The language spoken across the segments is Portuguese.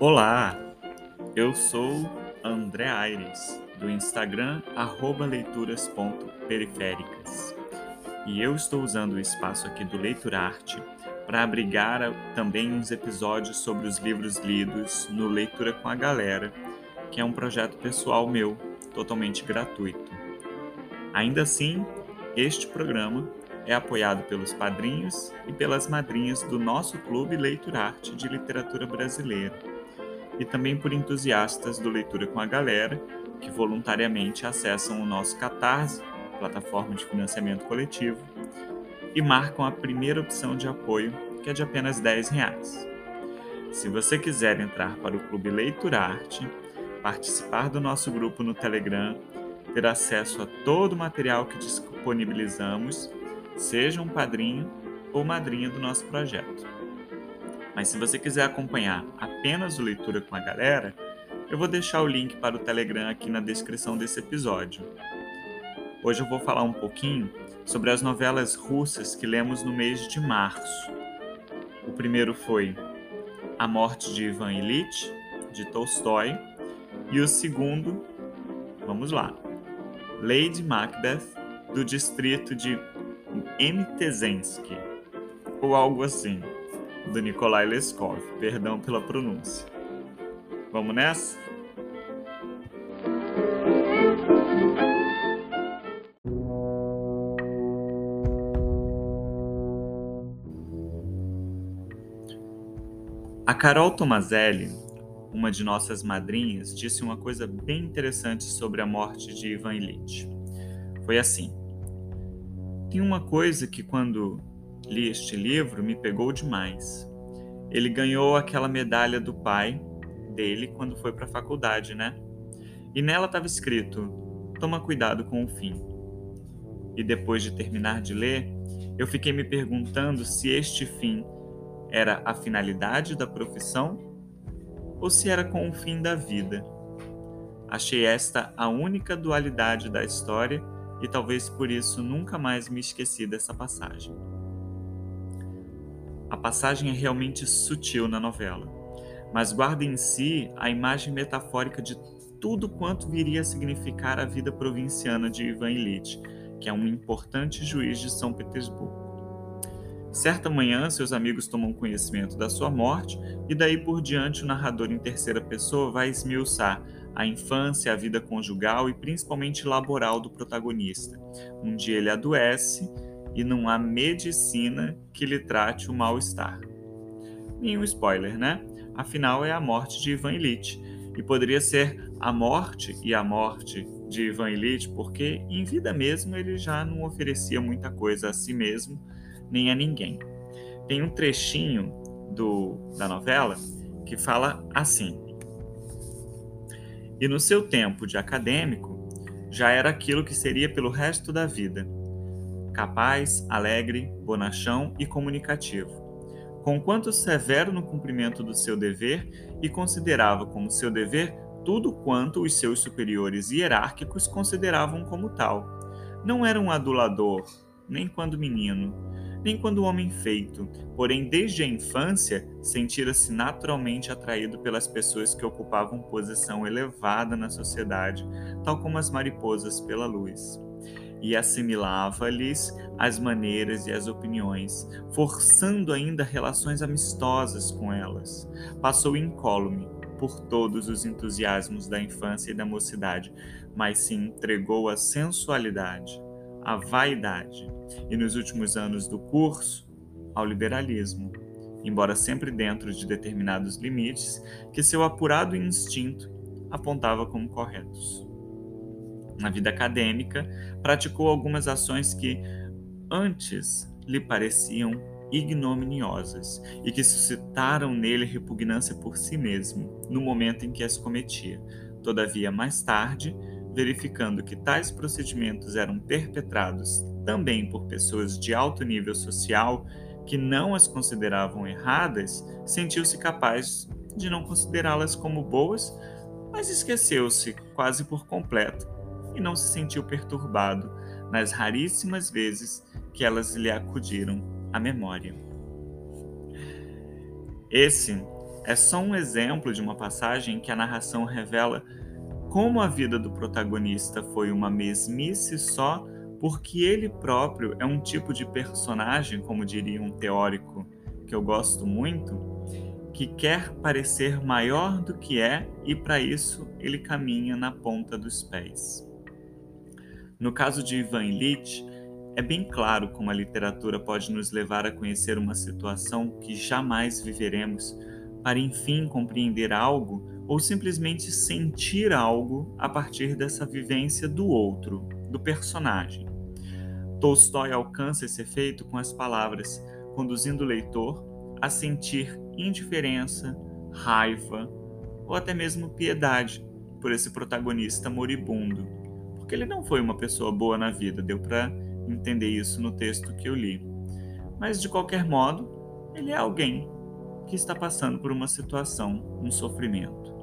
Olá, eu sou André Aires, do Instagram leituras.periféricas. E eu estou usando o espaço aqui do Leitura Arte para abrigar também uns episódios sobre os livros lidos no Leitura com a Galera, que é um projeto pessoal meu, totalmente gratuito. Ainda assim, este programa é apoiado pelos padrinhos e pelas madrinhas do nosso Clube Leitura Arte de Literatura Brasileira e também por entusiastas do Leitura com a Galera, que voluntariamente acessam o nosso Catarse, plataforma de financiamento coletivo, e marcam a primeira opção de apoio, que é de apenas R$ reais. Se você quiser entrar para o Clube Leitura Arte, participar do nosso grupo no Telegram, ter acesso a todo o material que disponibilizamos, seja um padrinho ou madrinha do nosso projeto. Mas se você quiser acompanhar apenas o Leitura com a Galera, eu vou deixar o link para o Telegram aqui na descrição desse episódio. Hoje eu vou falar um pouquinho sobre as novelas russas que lemos no mês de março. O primeiro foi A Morte de Ivan Ilitch, de Tolstói, e o segundo, vamos lá, Lady Macbeth, do distrito de Mtezensky, ou algo assim do Nikolai Leskov. Perdão pela pronúncia. Vamos nessa? A Carol Tomazelli, uma de nossas madrinhas, disse uma coisa bem interessante sobre a morte de Ivan Illich. Foi assim: tem uma coisa que quando li este livro me pegou demais. Ele ganhou aquela medalha do pai dele quando foi para a faculdade, né? E nela estava escrito: toma cuidado com o fim. E depois de terminar de ler, eu fiquei me perguntando se este fim era a finalidade da profissão ou se era com o fim da vida. Achei esta a única dualidade da história e talvez por isso nunca mais me esqueci dessa passagem. A passagem é realmente sutil na novela, mas guarda em si a imagem metafórica de tudo quanto viria a significar a vida provinciana de Ivan Ilitch, que é um importante juiz de São Petersburgo. Certa manhã, seus amigos tomam conhecimento da sua morte e daí por diante o narrador em terceira pessoa vai esmiuçar a infância, a vida conjugal e principalmente laboral do protagonista. Um dia ele adoece e não há medicina que lhe trate o mal-estar. Nenhum spoiler, né? Afinal, é a morte de Ivan Illich. E poderia ser a morte e a morte de Ivan Illich, porque em vida mesmo ele já não oferecia muita coisa a si mesmo nem a ninguém. Tem um trechinho do, da novela que fala assim: E no seu tempo de acadêmico, já era aquilo que seria pelo resto da vida capaz, alegre, bonachão e comunicativo. Conquanto severo no cumprimento do seu dever e considerava como seu dever tudo quanto os seus superiores hierárquicos consideravam como tal. Não era um adulador, nem quando menino, nem quando homem feito, porém desde a infância sentira-se naturalmente atraído pelas pessoas que ocupavam posição elevada na sociedade, tal como as mariposas pela luz e assimilava-lhes as maneiras e as opiniões, forçando ainda relações amistosas com elas. Passou incólume por todos os entusiasmos da infância e da mocidade, mas se entregou à sensualidade, à vaidade e, nos últimos anos do curso, ao liberalismo, embora sempre dentro de determinados limites que seu apurado instinto apontava como corretos na vida acadêmica, praticou algumas ações que antes lhe pareciam ignominiosas e que suscitaram nele repugnância por si mesmo no momento em que as cometia. Todavia, mais tarde, verificando que tais procedimentos eram perpetrados também por pessoas de alto nível social que não as consideravam erradas, sentiu-se capaz de não considerá-las como boas, mas esqueceu-se quase por completo e não se sentiu perturbado nas raríssimas vezes que elas lhe acudiram à memória. Esse é só um exemplo de uma passagem em que a narração revela como a vida do protagonista foi uma mesmice só porque ele próprio é um tipo de personagem, como diria um teórico que eu gosto muito, que quer parecer maior do que é e para isso ele caminha na ponta dos pés. No caso de Ivan Illich, é bem claro como a literatura pode nos levar a conhecer uma situação que jamais viveremos, para enfim compreender algo ou simplesmente sentir algo a partir dessa vivência do outro, do personagem. Tolstói alcança esse efeito com as palavras, conduzindo o leitor a sentir indiferença, raiva ou até mesmo piedade por esse protagonista moribundo, porque ele não foi uma pessoa boa na vida, deu para entender isso no texto que eu li. Mas de qualquer modo, ele é alguém que está passando por uma situação, um sofrimento.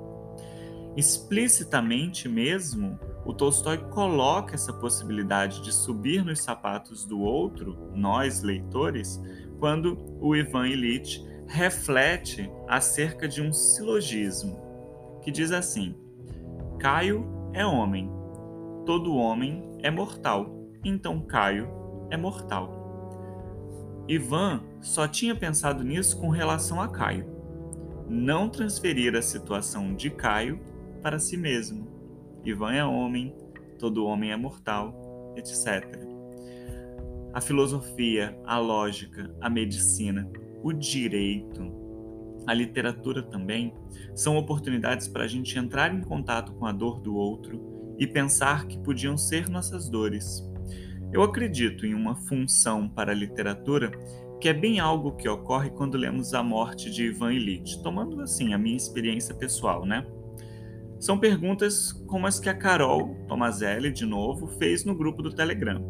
Explicitamente mesmo, o Tolstói coloca essa possibilidade de subir nos sapatos do outro, nós leitores, quando o Ivan Illich reflete acerca de um silogismo que diz assim: Caio é homem, todo homem é mortal, então Caio é mortal. Ivan só tinha pensado nisso com relação a Caio, não transferir a situação de Caio para si mesmo. Ivan é homem, todo homem é mortal, etc. A filosofia, a lógica, a medicina, o direito, a literatura também são oportunidades para a gente entrar em contato com a dor do outro e pensar que podiam ser nossas dores. Eu acredito em uma função para a literatura que é bem algo que ocorre quando lemos a morte de Ivan Illich, tomando assim a minha experiência pessoal, né? São perguntas como as que a Carol Tomazelli, de novo, fez no grupo do Telegram.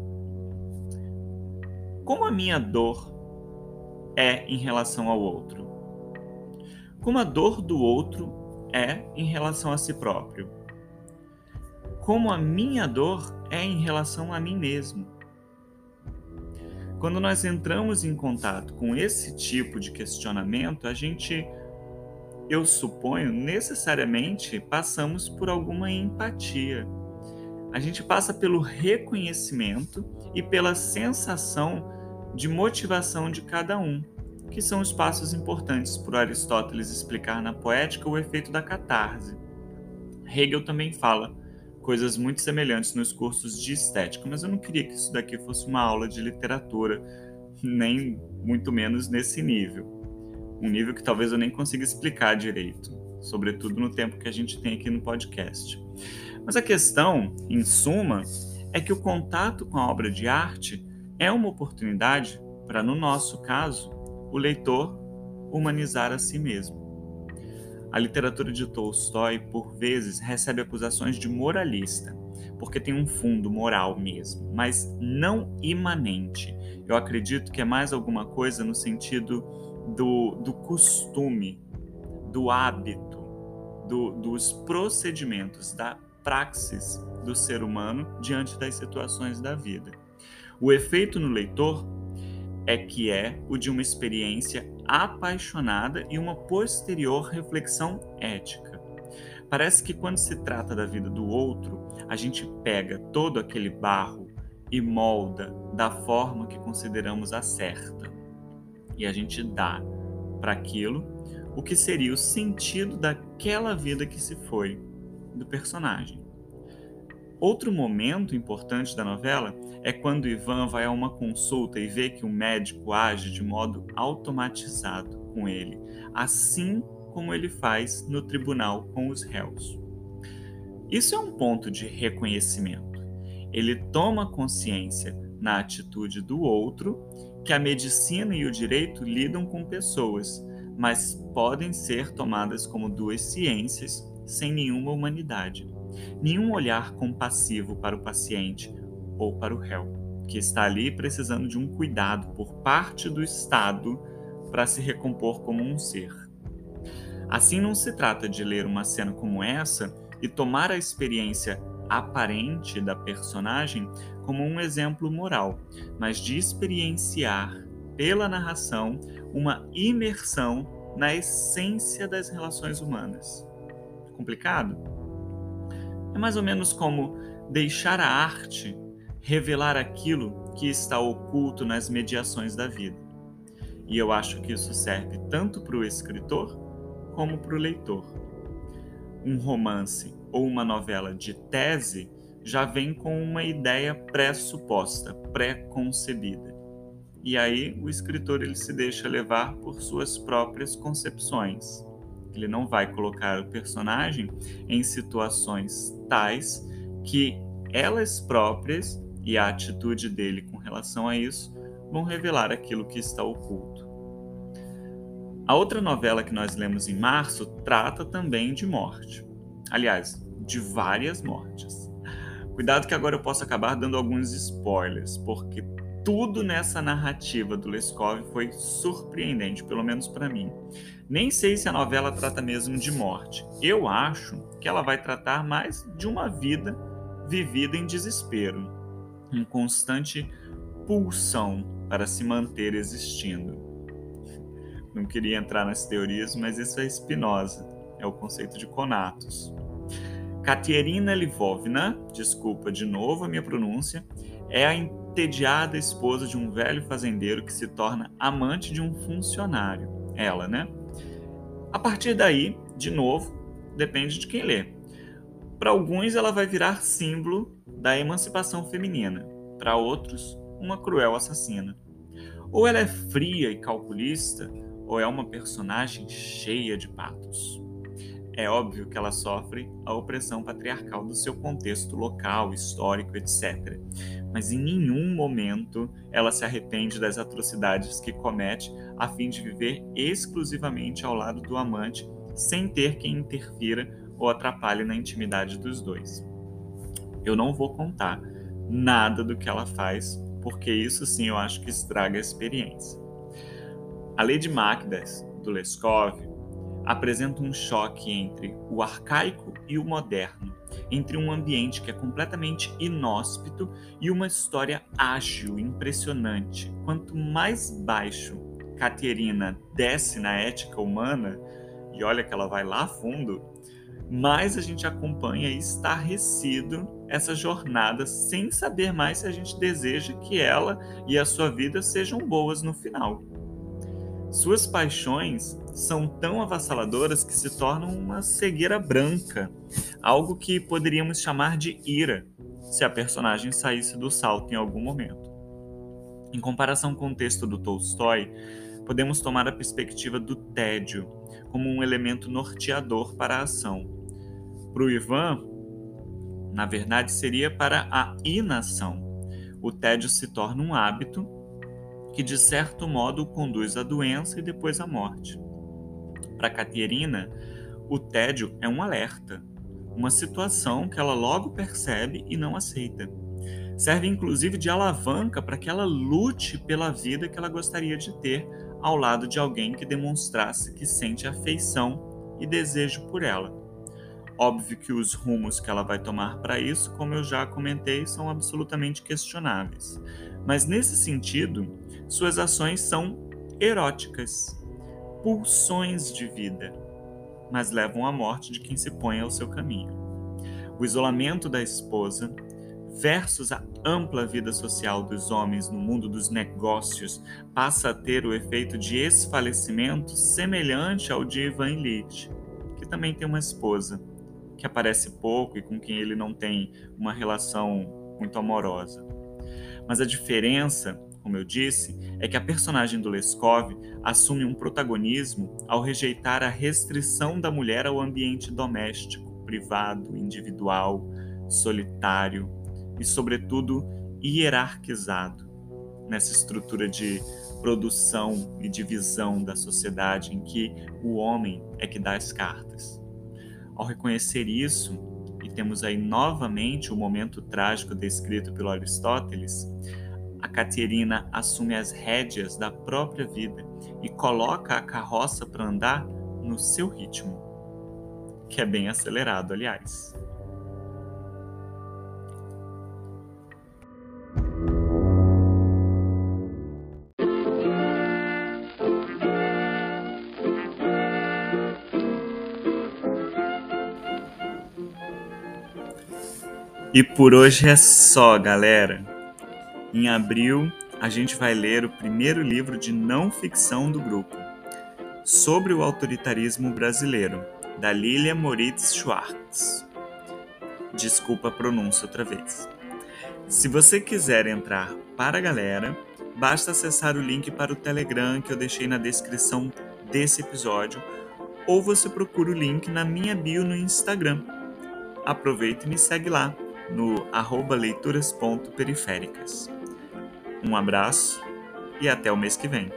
Como a minha dor é em relação ao outro. Como a dor do outro é em relação a si próprio. Como a minha dor é em relação a mim mesmo. Quando nós entramos em contato com esse tipo de questionamento, a gente, eu suponho, necessariamente passamos por alguma empatia. A gente passa pelo reconhecimento e pela sensação de motivação de cada um, que são os passos importantes para Aristóteles explicar na poética o efeito da catarse. Hegel também fala coisas muito semelhantes nos cursos de estética, mas eu não queria que isso daqui fosse uma aula de literatura, nem muito menos nesse nível. Um nível que talvez eu nem consiga explicar direito, sobretudo no tempo que a gente tem aqui no podcast. Mas a questão, em suma, é que o contato com a obra de arte é uma oportunidade para, no nosso caso, o leitor humanizar a si mesmo. A literatura de Tolstói, por vezes, recebe acusações de moralista, porque tem um fundo moral mesmo, mas não imanente. Eu acredito que é mais alguma coisa no sentido do, do costume, do hábito, do, dos procedimentos, da praxis do ser humano diante das situações da vida. O efeito no leitor é que é o de uma experiência apaixonada e uma posterior reflexão ética. Parece que quando se trata da vida do outro, a gente pega todo aquele barro e molda da forma que consideramos a certa. E a gente dá para aquilo o que seria o sentido daquela vida que se foi do personagem. Outro momento importante da novela é quando Ivan vai a uma consulta e vê que o médico age de modo automatizado com ele, assim como ele faz no tribunal com os réus. Isso é um ponto de reconhecimento. Ele toma consciência na atitude do outro que a medicina e o direito lidam com pessoas, mas podem ser tomadas como duas ciências sem nenhuma humanidade nenhum olhar compassivo para o paciente ou para o réu, que está ali precisando de um cuidado por parte do Estado para se recompor como um ser. Assim, não se trata de ler uma cena como essa e tomar a experiência aparente da personagem como um exemplo moral, mas de experienciar pela narração uma imersão na essência das relações humanas. Complicado? É mais ou menos como deixar a arte revelar aquilo que está oculto nas mediações da vida. E eu acho que isso serve tanto para o escritor como para o leitor. Um romance ou uma novela de tese já vem com uma ideia pré-suposta, pré-concebida. E aí o escritor ele se deixa levar por suas próprias concepções. Ele não vai colocar o personagem em situações tais que elas próprias e a atitude dele com relação a isso vão revelar aquilo que está oculto. A outra novela que nós lemos em março trata também de morte. Aliás, de várias mortes. Cuidado que agora eu posso acabar dando alguns spoilers, porque tudo nessa narrativa do Leskov foi surpreendente, pelo menos para mim. Nem sei se a novela trata mesmo de morte. Eu acho que ela vai tratar mais de uma vida vivida em desespero, em constante pulsão para se manter existindo. Não queria entrar nas teorias, mas isso é Spinoza, é o conceito de conatos. Katerina Livovna, desculpa de novo a minha pronúncia, é a entediada esposa de um velho fazendeiro que se torna amante de um funcionário. Ela, né? A partir daí, de novo, depende de quem lê. Para alguns, ela vai virar símbolo da emancipação feminina, para outros, uma cruel assassina. Ou ela é fria e calculista, ou é uma personagem cheia de patos é óbvio que ela sofre a opressão patriarcal do seu contexto local, histórico, etc. Mas em nenhum momento ela se arrepende das atrocidades que comete a fim de viver exclusivamente ao lado do amante, sem ter quem interfira ou atrapalhe na intimidade dos dois. Eu não vou contar nada do que ela faz, porque isso sim eu acho que estraga a experiência. A Lady Macbeth, do Leskov, apresenta um choque entre o arcaico e o moderno, entre um ambiente que é completamente inóspito e uma história ágil, impressionante. Quanto mais baixo Caterina desce na ética humana, e olha que ela vai lá fundo, mais a gente acompanha estarrecido essa jornada sem saber mais se a gente deseja que ela e a sua vida sejam boas no final. Suas paixões são tão avassaladoras que se tornam uma cegueira branca, algo que poderíamos chamar de ira, se a personagem saísse do salto em algum momento. Em comparação com o texto do Tolstói, podemos tomar a perspectiva do tédio como um elemento norteador para a ação. Para o Ivan, na verdade, seria para a inação. O tédio se torna um hábito que, de certo modo, conduz à doença e depois à morte. Para Caterina, o tédio é um alerta, uma situação que ela logo percebe e não aceita. Serve inclusive de alavanca para que ela lute pela vida que ela gostaria de ter ao lado de alguém que demonstrasse que sente afeição e desejo por ela. Óbvio que os rumos que ela vai tomar para isso, como eu já comentei, são absolutamente questionáveis. Mas nesse sentido, suas ações são eróticas pulsões de vida, mas levam à morte de quem se põe ao seu caminho. O isolamento da esposa versus a ampla vida social dos homens no mundo dos negócios passa a ter o efeito de esfalecimento semelhante ao de Ivan Illich, que também tem uma esposa que aparece pouco e com quem ele não tem uma relação muito amorosa. Mas a diferença como eu disse, é que a personagem do Leskov assume um protagonismo ao rejeitar a restrição da mulher ao ambiente doméstico, privado, individual, solitário e, sobretudo, hierarquizado nessa estrutura de produção e divisão da sociedade em que o homem é que dá as cartas. Ao reconhecer isso, e temos aí novamente o momento trágico descrito pelo Aristóteles, a Caterina assume as rédeas da própria vida e coloca a carroça para andar no seu ritmo, que é bem acelerado, aliás. E por hoje é só, galera. Em abril, a gente vai ler o primeiro livro de não ficção do grupo, sobre o autoritarismo brasileiro, da Lilia Moritz Schwartz. Desculpa a pronúncia outra vez. Se você quiser entrar para a galera, basta acessar o link para o Telegram que eu deixei na descrição desse episódio, ou você procura o link na minha bio no Instagram. Aproveita e me segue lá no leituras.periféricas. Um abraço e até o mês que vem.